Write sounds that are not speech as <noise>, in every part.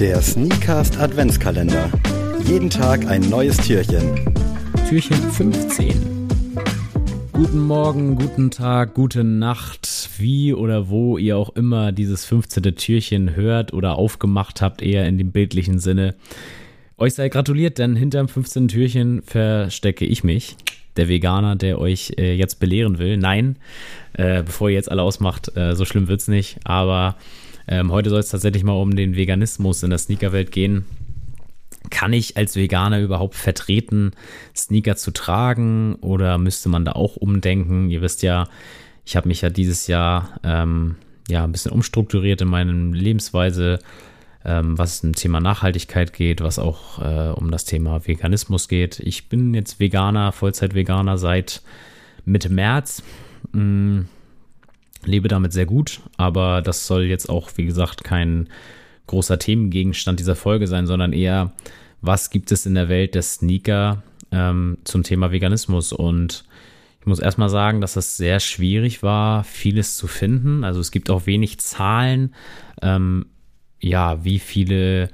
Der Sneakast Adventskalender. Jeden Tag ein neues Türchen. Türchen 15. Guten Morgen, guten Tag, gute Nacht, wie oder wo ihr auch immer dieses 15. Türchen hört oder aufgemacht habt, eher in dem bildlichen Sinne. Euch sei gratuliert, denn hinterm 15. Türchen verstecke ich mich der Veganer, der euch äh, jetzt belehren will. Nein, äh, bevor ihr jetzt alle ausmacht, äh, so schlimm wird es nicht. Aber ähm, heute soll es tatsächlich mal um den Veganismus in der Sneakerwelt gehen. Kann ich als Veganer überhaupt vertreten, Sneaker zu tragen oder müsste man da auch umdenken? Ihr wisst ja, ich habe mich ja dieses Jahr ähm, ja ein bisschen umstrukturiert in meiner Lebensweise ähm, was im Thema Nachhaltigkeit geht, was auch äh, um das Thema Veganismus geht. Ich bin jetzt Veganer, Vollzeit-Veganer seit Mitte März. Mm, lebe damit sehr gut, aber das soll jetzt auch, wie gesagt, kein großer Themengegenstand dieser Folge sein, sondern eher, was gibt es in der Welt der Sneaker ähm, zum Thema Veganismus und ich muss erstmal sagen, dass es sehr schwierig war, vieles zu finden. Also es gibt auch wenig Zahlen. Ähm, ja, wie viele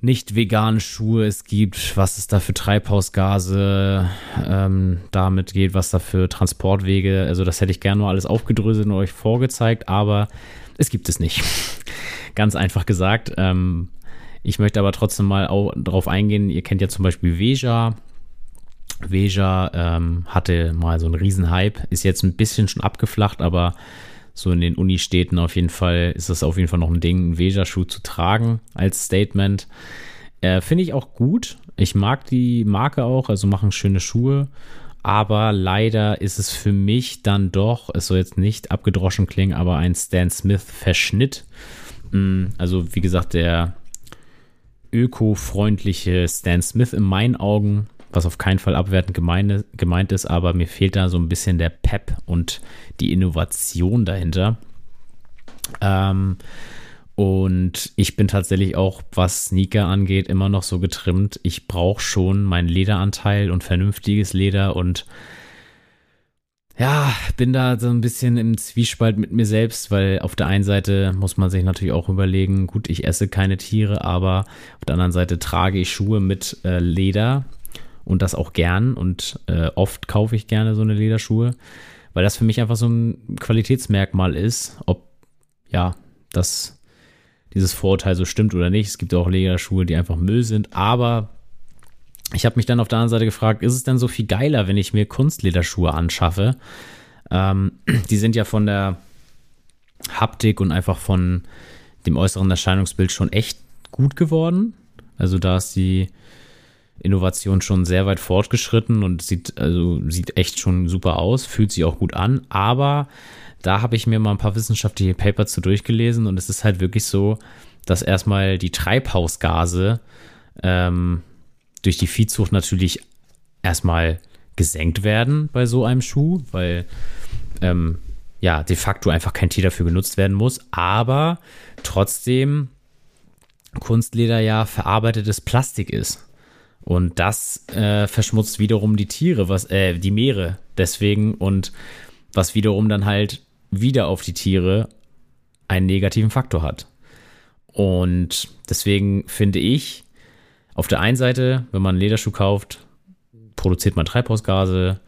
nicht vegane Schuhe es gibt, was es da für Treibhausgase ähm, damit geht, was da für Transportwege, also das hätte ich gerne nur alles aufgedröselt und euch vorgezeigt, aber es gibt es nicht. <laughs> Ganz einfach gesagt. Ähm, ich möchte aber trotzdem mal auch darauf eingehen, ihr kennt ja zum Beispiel Veja. Veja ähm, hatte mal so einen Riesenhype, ist jetzt ein bisschen schon abgeflacht, aber so in den Unistädten auf jeden Fall ist das auf jeden Fall noch ein Ding, einen Veja-Schuh zu tragen als Statement. Äh, Finde ich auch gut. Ich mag die Marke auch, also machen schöne Schuhe. Aber leider ist es für mich dann doch, es soll jetzt nicht abgedroschen klingen, aber ein Stan Smith-Verschnitt. Mm, also, wie gesagt, der öko-freundliche Stan Smith in meinen Augen was auf keinen Fall abwertend gemeine, gemeint ist, aber mir fehlt da so ein bisschen der Pep und die Innovation dahinter. Ähm, und ich bin tatsächlich auch, was Sneaker angeht, immer noch so getrimmt. Ich brauche schon meinen Lederanteil und vernünftiges Leder und ja, bin da so ein bisschen im Zwiespalt mit mir selbst, weil auf der einen Seite muss man sich natürlich auch überlegen, gut, ich esse keine Tiere, aber auf der anderen Seite trage ich Schuhe mit äh, Leder und das auch gern und äh, oft kaufe ich gerne so eine Lederschuhe, weil das für mich einfach so ein Qualitätsmerkmal ist, ob ja, das dieses Vorurteil so stimmt oder nicht. Es gibt auch Lederschuhe, die einfach Müll sind, aber ich habe mich dann auf der anderen Seite gefragt, ist es denn so viel geiler, wenn ich mir Kunstlederschuhe anschaffe? Ähm, <clears throat> die sind ja von der Haptik und einfach von dem äußeren Erscheinungsbild schon echt gut geworden. Also da ist die Innovation schon sehr weit fortgeschritten und sieht, also sieht echt schon super aus, fühlt sich auch gut an, aber da habe ich mir mal ein paar wissenschaftliche Paper zu durchgelesen und es ist halt wirklich so, dass erstmal die Treibhausgase ähm, durch die Viehzucht natürlich erstmal gesenkt werden bei so einem Schuh, weil ähm, ja de facto einfach kein Tier dafür genutzt werden muss, aber trotzdem Kunstleder ja verarbeitetes Plastik ist. Und das äh, verschmutzt wiederum die Tiere, was, äh, die Meere deswegen und was wiederum dann halt wieder auf die Tiere einen negativen Faktor hat. Und deswegen finde ich, auf der einen Seite, wenn man einen Lederschuh kauft, produziert man Treibhausgase,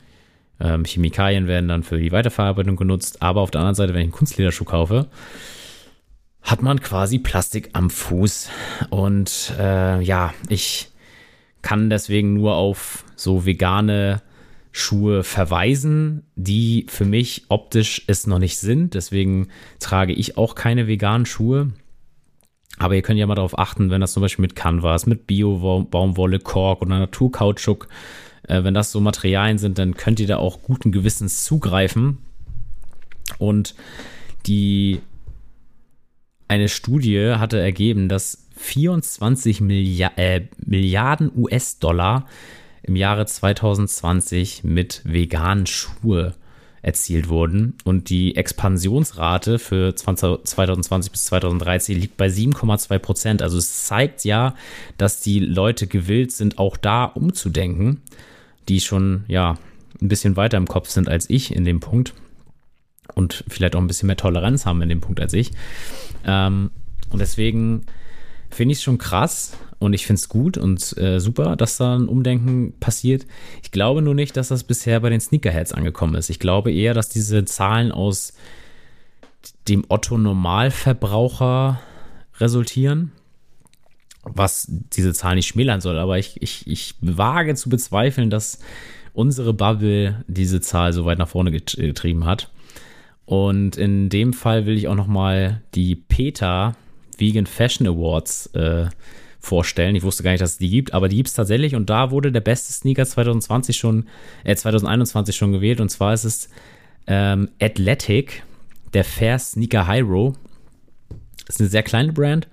ähm, Chemikalien werden dann für die Weiterverarbeitung genutzt, aber auf der anderen Seite, wenn ich einen Kunstlederschuh kaufe, hat man quasi Plastik am Fuß. Und äh, ja, ich kann deswegen nur auf so vegane Schuhe verweisen, die für mich optisch es noch nicht sind. Deswegen trage ich auch keine veganen Schuhe. Aber ihr könnt ja mal darauf achten, wenn das zum Beispiel mit Canvas, mit Bio-Baumwolle, Kork oder Naturkautschuk, äh, wenn das so Materialien sind, dann könnt ihr da auch guten Gewissens zugreifen. Und die eine Studie hatte ergeben, dass 24 Milliard, äh, Milliarden US-Dollar im Jahre 2020 mit veganen Schuhe erzielt wurden. Und die Expansionsrate für 20, 2020 bis 2030 liegt bei 7,2 Prozent. Also es zeigt ja, dass die Leute gewillt sind, auch da umzudenken, die schon ja ein bisschen weiter im Kopf sind als ich in dem Punkt und vielleicht auch ein bisschen mehr Toleranz haben in dem Punkt als ich. Ähm, und deswegen finde ich schon krass und ich finde es gut und äh, super, dass da ein Umdenken passiert. Ich glaube nur nicht, dass das bisher bei den Sneakerheads angekommen ist. Ich glaube eher, dass diese Zahlen aus dem Otto-Normalverbraucher resultieren, was diese Zahl nicht schmälern soll. Aber ich, ich, ich wage zu bezweifeln, dass unsere Bubble diese Zahl so weit nach vorne getrieben hat. Und in dem Fall will ich auch noch mal die PETA Vegan Fashion Awards äh, vorstellen. Ich wusste gar nicht, dass es die gibt, aber die gibt es tatsächlich und da wurde der beste Sneaker 2020 schon, äh, 2021 schon gewählt und zwar ist es ähm, Athletic, der Fair Sneaker Hyro. Ist eine sehr kleine Brand,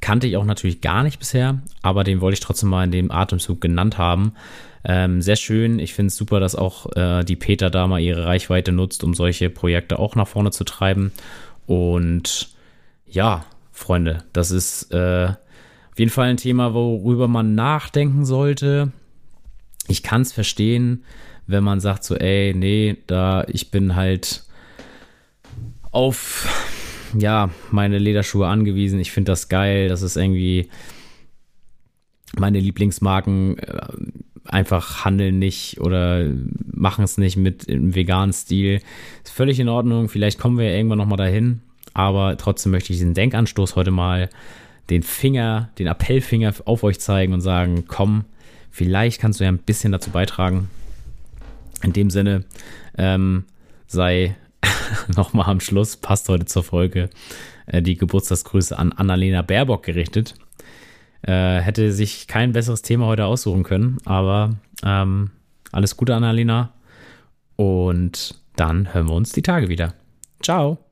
kannte ich auch natürlich gar nicht bisher, aber den wollte ich trotzdem mal in dem Atemzug genannt haben. Ähm, sehr schön. Ich finde es super, dass auch äh, die Peter da mal ihre Reichweite nutzt, um solche Projekte auch nach vorne zu treiben. Und ja, Freunde, das ist äh, auf jeden Fall ein Thema, worüber man nachdenken sollte. Ich kann es verstehen, wenn man sagt so, ey, nee, da ich bin halt auf ja, meine Lederschuhe angewiesen. Ich finde das geil. Das ist irgendwie meine Lieblingsmarken äh, einfach handeln nicht oder machen es nicht mit im veganen Stil. Ist völlig in Ordnung. Vielleicht kommen wir ja irgendwann nochmal dahin. Aber trotzdem möchte ich diesen Denkanstoß heute mal den Finger, den Appellfinger auf euch zeigen und sagen, komm, vielleicht kannst du ja ein bisschen dazu beitragen. In dem Sinne ähm, sei <laughs> nochmal am Schluss, passt heute zur Folge, äh, die Geburtstagsgrüße an Annalena Baerbock gerichtet. Äh, hätte sich kein besseres Thema heute aussuchen können, aber ähm, alles Gute, Annalena. Und dann hören wir uns die Tage wieder. Ciao.